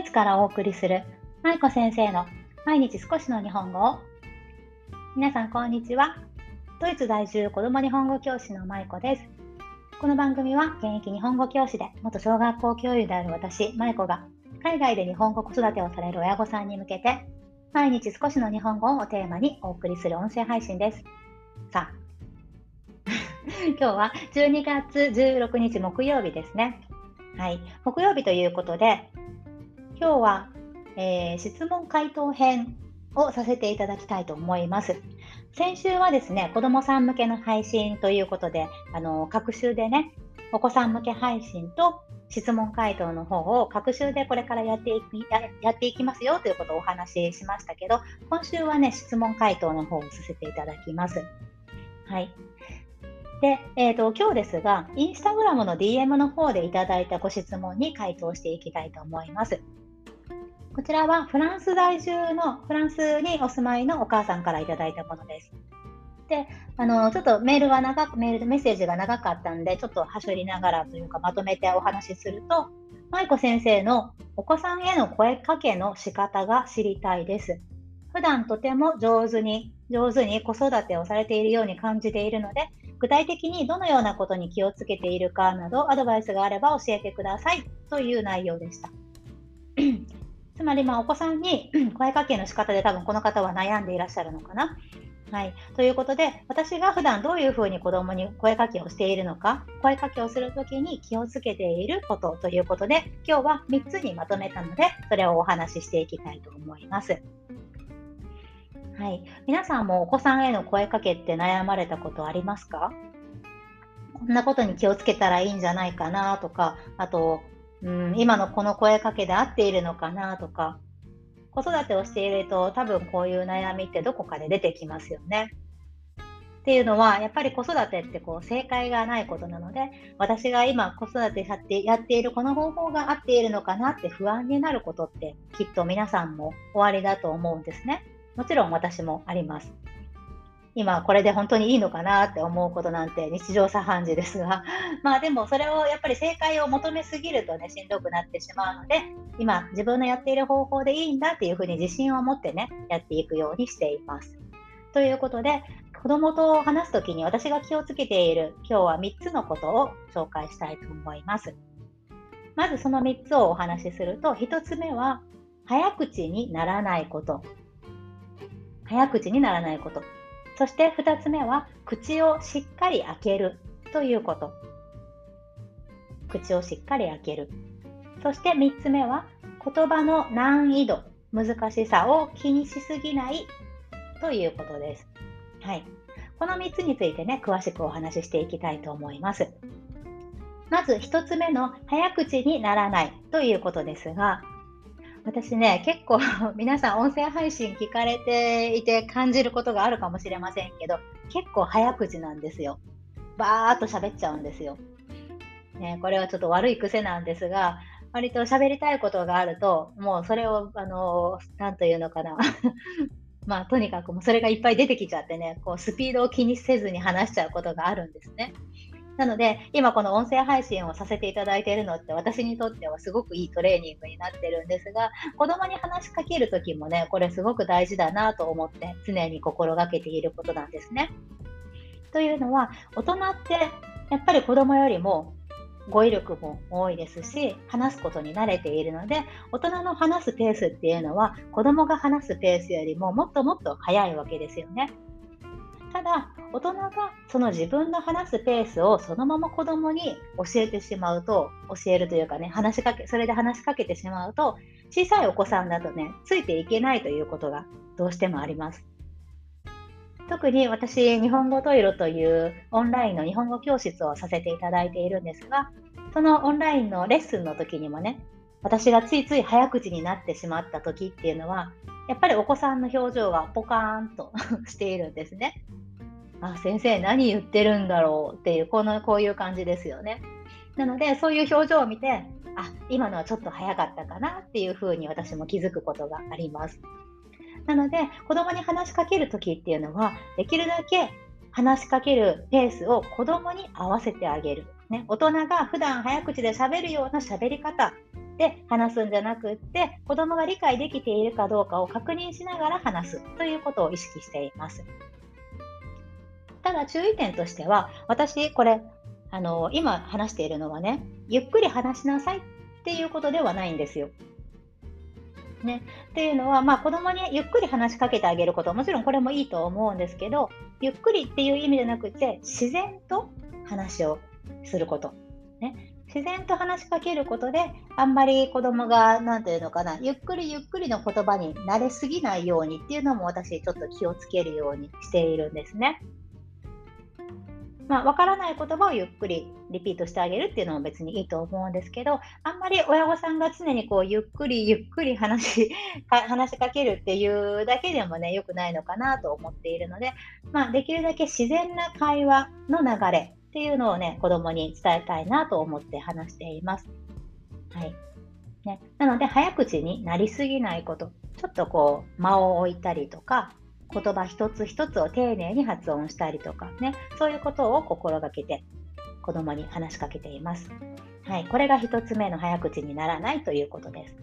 イツからお送りする舞子先生の毎日少しの日本語を。皆さんこんにちは。ドイツ在住子ども日本語教師の舞子です。この番組は現役日本語教師で元小学校教諭である私舞子が海外で日本語子育てをされる親御さんに向けて毎日少しの日本語をテーマにお送りする音声配信です。さあ 今日は12月16日木曜日ですね。はい、木曜日ということで、今日は、えー、質問回答編をさせていただきたいと思います。先週はですね、子どもさん向けの配信ということで、あの各週でね、お子さん向け配信と質問回答の方を各週でこれからやっていきやっていきますよということをお話ししましたけど、今週はね、質問回答の方をさせていただきます。はい。で、えーと、今日ですが、インスタグラムの DM の方でいただいたご質問に回答していきたいと思います。こちらはフランス在住のフランスにお住まいのお母さんからいただいたものです。で、あのちょっとメールが長く、メールでメッセージが長かったんで、ちょっとはしょりながらというかまとめてお話しすると、舞子先生のお子さんへの声かけの仕方が知りたいです。普段とても上手に、上手に子育てをされているように感じているので、具体的にどのようなことに気をつけているかなどアドバイスがあれば教えてくださいという内容でした。つまり、まあ、お子さんに声かけの仕方で多分この方は悩んでいらっしゃるのかな。はい、ということで、私が普段どういうふうに子供に声かけをしているのか、声かけをするときに気をつけていることということで、今日は3つにまとめたので、それをお話ししていきたいと思います。はい、皆さんもお子さんへの声かけって悩まれたことありますか？こんなことに気をつけたらいいんじゃないかなとか、あと、うん、今のこの声かけで合っているのかなとか、子育てをしていると多分こういう悩みってどこかで出てきますよね。っていうのは、やっぱり子育てってこう正解がないことなので、私が今子育てやってやっているこの方法が合っているのかなって不安になることってきっと皆さんも終わりだと思うんですね。もちろん私もあります。今これで本当にいいのかなって思うことなんて日常茶飯事ですが、まあでもそれをやっぱり正解を求めすぎるとね、しんどくなってしまうので、今自分のやっている方法でいいんだっていうふうに自信を持ってね、やっていくようにしています。ということで、子供と話すときに私が気をつけている今日は3つのことを紹介したいと思います。まずその3つをお話しすると、1つ目は早口にならないこと早口にならないこと。そして2つ目は、口をしっかり開けるということ。口をしっかり開ける。そして3つ目は、言葉の難易度、難しさを気にしすぎないということです。はい。この3つについてね、詳しくお話ししていきたいと思います。まず1つ目の早口にならないということですが、私ね、結構 皆さん音声配信聞かれていて感じることがあるかもしれませんけど、結構早口なんですよ。バーっと喋っちゃうんですよ。ね、これはちょっと悪い癖なんですが、割と喋りたいことがあると、もうそれを、あの、なんというのかな。まあ、とにかくもうそれがいっぱい出てきちゃってね、こうスピードを気にせずに話しちゃうことがあるんですね。なので、今この音声配信をさせていただいているのって私にとってはすごくいいトレーニングになってるんですが、子供に話しかけるときもね、これすごく大事だなと思って常に心がけていることなんですね。というのは、大人ってやっぱり子供よりも語彙力も多いですし、話すことに慣れているので、大人の話すペースっていうのは、子供が話すペースよりももっともっと速いわけですよね。ただ、大人がその自分の話すペースをそのまま子供に教えてしまうと、教えるというかね、話しかけ、それで話しかけてしまうと、小さいお子さんだとね、ついていけないということがどうしてもあります。特に私、日本語トイロというオンラインの日本語教室をさせていただいているんですが、そのオンラインのレッスンの時にもね、私がついつい早口になってしまった時っていうのは、やっぱりお子さんの表情がポカーンと しているんですね。あ、先生何言ってるんだろうっていう、この、こういう感じですよね。なので、そういう表情を見て、あ、今のはちょっと早かったかなっていうふうに私も気づくことがあります。なので、子供に話しかけるときっていうのは、できるだけ話しかけるペースを子供に合わせてあげる。ね、大人が普段早口で喋るような喋り方って話すんじゃなくって子供が理解できているかどうかを確認しながら話すということを意識しています。ただ注意点としては私これあの今話しているのはねゆっくり話しなさいっていうことではないんですよ。ね、っていうのは、まあ、子供にゆっくり話しかけてあげることもちろんこれもいいと思うんですけどゆっくりっていう意味じゃなくて自然と話をすること、ね、自然と話しかけることであんまり子供が何て言うのかなゆっくりゆっくりの言葉に慣れすぎないようにっていうのも私ちょっと気をつけるようにしているんですね。まあ、分からない言葉をゆっくりリピートしてあげるっていうのも別にいいと思うんですけど、あんまり親御さんが常にこうゆっくりゆっくり話話しかけるっていうだけでもね、良くないのかなと思っているので、まあ、できるだけ自然な会話の流れっていうのをね、子供に伝えたいなと思って話しています。はい。ね、なので、早口になりすぎないこと、ちょっとこう、間を置いたりとか、言葉一つ一つを丁寧に発音したりとかね、そういうことを心がけて子供に話しかけています。はい、これが1つ目の早口にならないということです。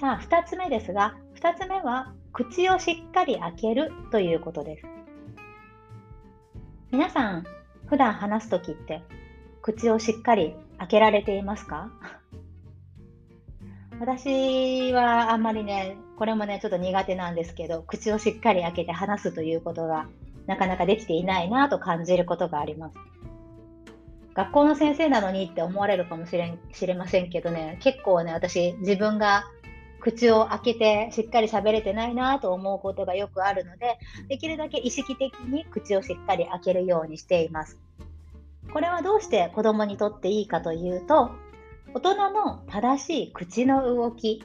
さあ、2つ目ですが、2つ目は口をしっかり開けるということです。皆さん、普段話すときって口をしっかり開けられていますか？私はあんまりね、これもね、ちょっと苦手なんですけど、口をしっかり開けて話すということがなかなかできていないなと感じることがあります。学校の先生なのにって思われるかもしれしれませんけどね、結構ね、私、自分が口を開けてしっかり喋れてないなと思うことがよくあるので、できるだけ意識的に口をしっかり開けるようにしています。これはどうして子供にとっていいかというと、大人の正しい口の動き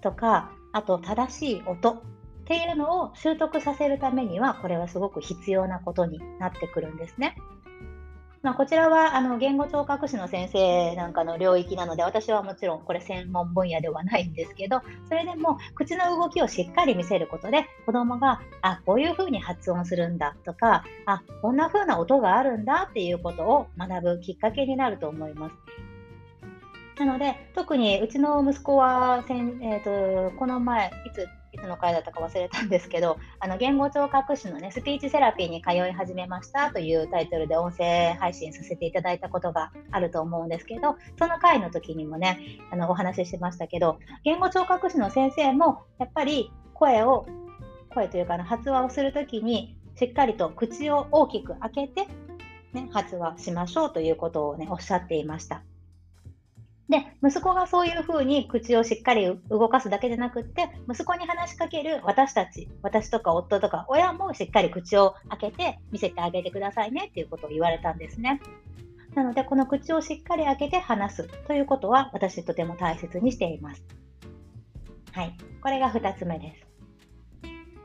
とか、あと正しい音っていうのを習得させるためには、これはすごく必要なことになってくるんですね。まあ、こちらはあの言語聴覚士の先生なんかの領域なので私はもちろんこれ専門分野ではないんですけどそれでも口の動きをしっかり見せることで子どもがあこういうふうに発音するんだとかあこんなふうな音があるんだっていうことを学ぶきっかけになると思います。なので、特にうちの息子はせん、えーと、この前、いつ、の回だったか忘れたんですけど、あの言語聴覚士の、ね、スピーチセラピーに通い始めましたというタイトルで音声配信させていただいたことがあると思うんですけど、その回の時にもね、あのお話ししましたけど、言語聴覚士の先生もやっぱり声を、声というか、発話をするときに、しっかりと口を大きく開けて、ね、発話しましょうということをね、おっしゃっていました。で、息子がそういうふうに口をしっかり動かすだけじゃなくって、息子に話しかける私たち、私とか夫とか親もしっかり口を開けて見せてあげてくださいねっていうことを言われたんですね。なので、この口をしっかり開けて話すということは私とても大切にしています。はい。これが2つ目です。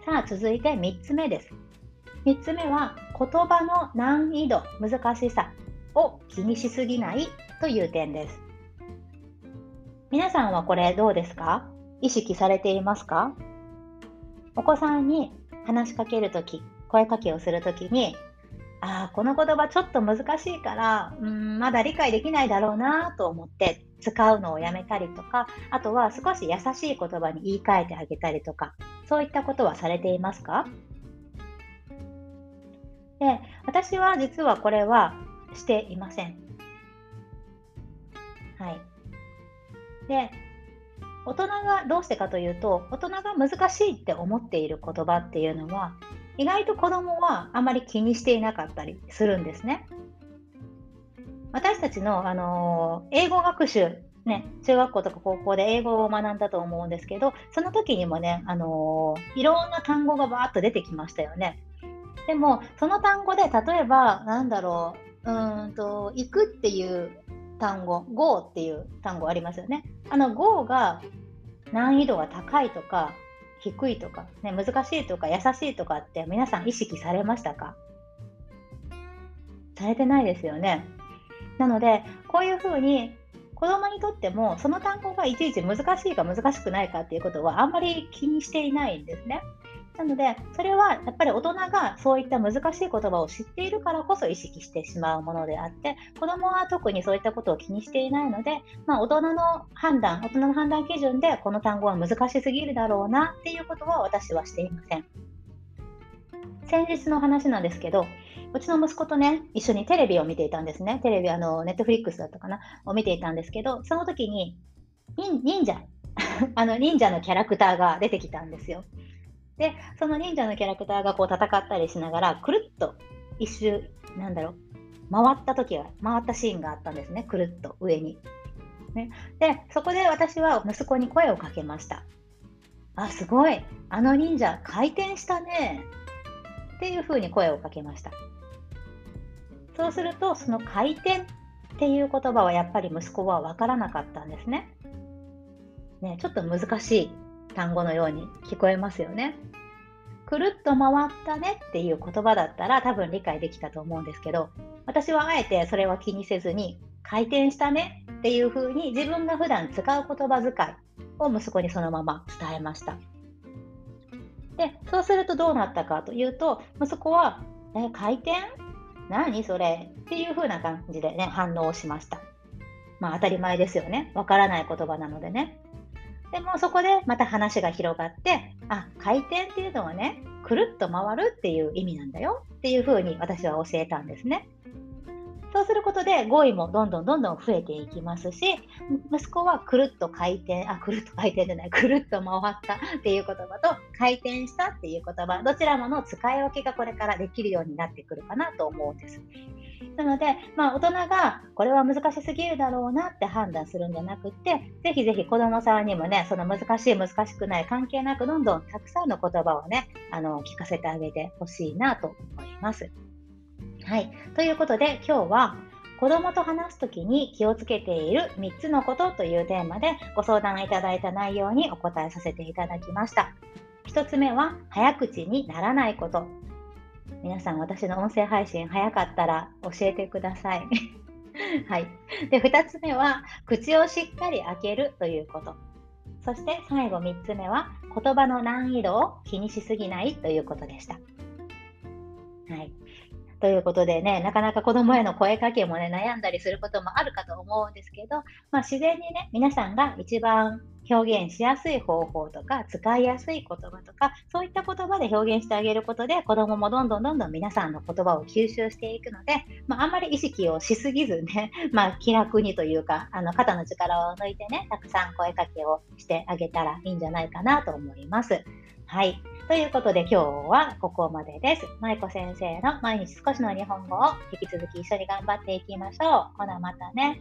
さあ、続いて3つ目です。3つ目は言葉の難易度、難しさを気にしすぎないという点です。皆さんはこれどうですか？意識されていますか？お子さんに話しかけるとき、声かけをするときに、ああ、この言葉ちょっと難しいから、うん、まだ理解できないだろうなと思って使うのをやめたりとか、あとは少し優しい言葉に言い換えてあげたりとか、そういったことはされていますか？で、私は実はこれはしていません。はい。で大人がどうしてかというと大人が難しいって思っている言葉っていうのは意外と子供はあまり気にしていなかったりするんですね。私たちの、あの英語学習、ね、中学校とか高校で英語を学んだと思うんですけどその時にもね、あのいろんな単語がバーッと出てきましたよね。でもその単語で例えばなんだろううんと行くっていう単語 Go っていう単語ありますよね。あの Go が難易度が高いとか低いとか、ね、難しいとか優しいとかって皆さん意識されましたか？されてないですよね。なのでこういうふうに子供にとってもその単語がいちいち難しいか難しくないかっていうことはあんまり気にしていないんですね。なので、それはやっぱり大人がそういった難しい言葉を知っているからこそ意識してしまうものであって、子供は特にそういったことを気にしていないので、まあ、大人の判断、大人の判断基準でこの単語は難しすぎるだろうなっていうことは私はしていません。先日の話なんですけど、うちの息子とね、一緒にテレビを見ていたんですね。テレビ、あの、ネットフリックスだったかな？を見ていたんですけど、その時に、忍者、あの、忍者のキャラクターが出てきたんですよ。で、その忍者のキャラクターがこう戦ったりしながら、くるっと一周、なんだろう、回った時は、回ったシーンがあったんですね、くるっと上に。ね、で、そこで私は息子に声をかけました。あ、すごい、あの忍者、回転したね。っていうふうに声をかけました。そうすると、その回転っていう言葉はやっぱり息子は分からなかったんですね。ね、ちょっと難しい単語のように聞こえますよね。くるっと回ったねっていう言葉だったら多分理解できたと思うんですけど、私はあえてそれは気にせずに、回転したねっていう風に自分が普段使う言葉遣いを息子にそのまま伝えました。で、そうするとどうなったかというと、息子は、え、回転？何それ？っていう風な感じでね、反応をしました。まあ当たり前ですよね。わからない言葉なのでね。でもそこでまた話が広がって、あ、回転っていうのはね、くるっと回るっていう意味なんだよっていうふうに私は教えたんですね。そうすることで語彙もどんどんどんどん増えていきますし、息子はくるっと回転、あ、くるっと回転じゃない、くるっと回ったっていう言葉と回転したっていう言葉、どちらもの使い分けがこれからできるようになってくるかなと思うんです。なので、まあ、大人がこれは難しすぎるだろうなって判断するんじゃなくって、ぜひぜひ子供さんにもね、その難しい難しくない関係なく、どんどんたくさんの言葉をね、あの、聞かせてあげてほしいなと思います。はい。ということで、今日は、子供と話すときに気をつけている3つのことというテーマでご相談いただいた内容にお答えさせていただきました。1つ目は、早口にならないこと。皆さん、私の音声配信早かったら教えてください。はい。で、2つ目は、口をしっかり開けるということ。そして最後3つ目は、言葉の難易度を気にしすぎないということでした。はい。ということでね、なかなか子供への声かけもね、悩んだりすることもあるかと思うんですけど、まあ、自然にね、皆さんが一番表現しやすい方法とか、使いやすい言葉とか、そういった言葉で表現してあげることで、子供もどんどんどんどん皆さんの言葉を吸収していくので、まあ、あんまり意識をしすぎずね、まあ、気楽にというか、あの、肩の力を抜いてね、たくさん声かけをしてあげたらいいんじゃないかなと思います。はい。ということで今日はここまでです。舞子先生の毎日少しの日本語を引き続き一緒に頑張っていきましょう。ほなまたね。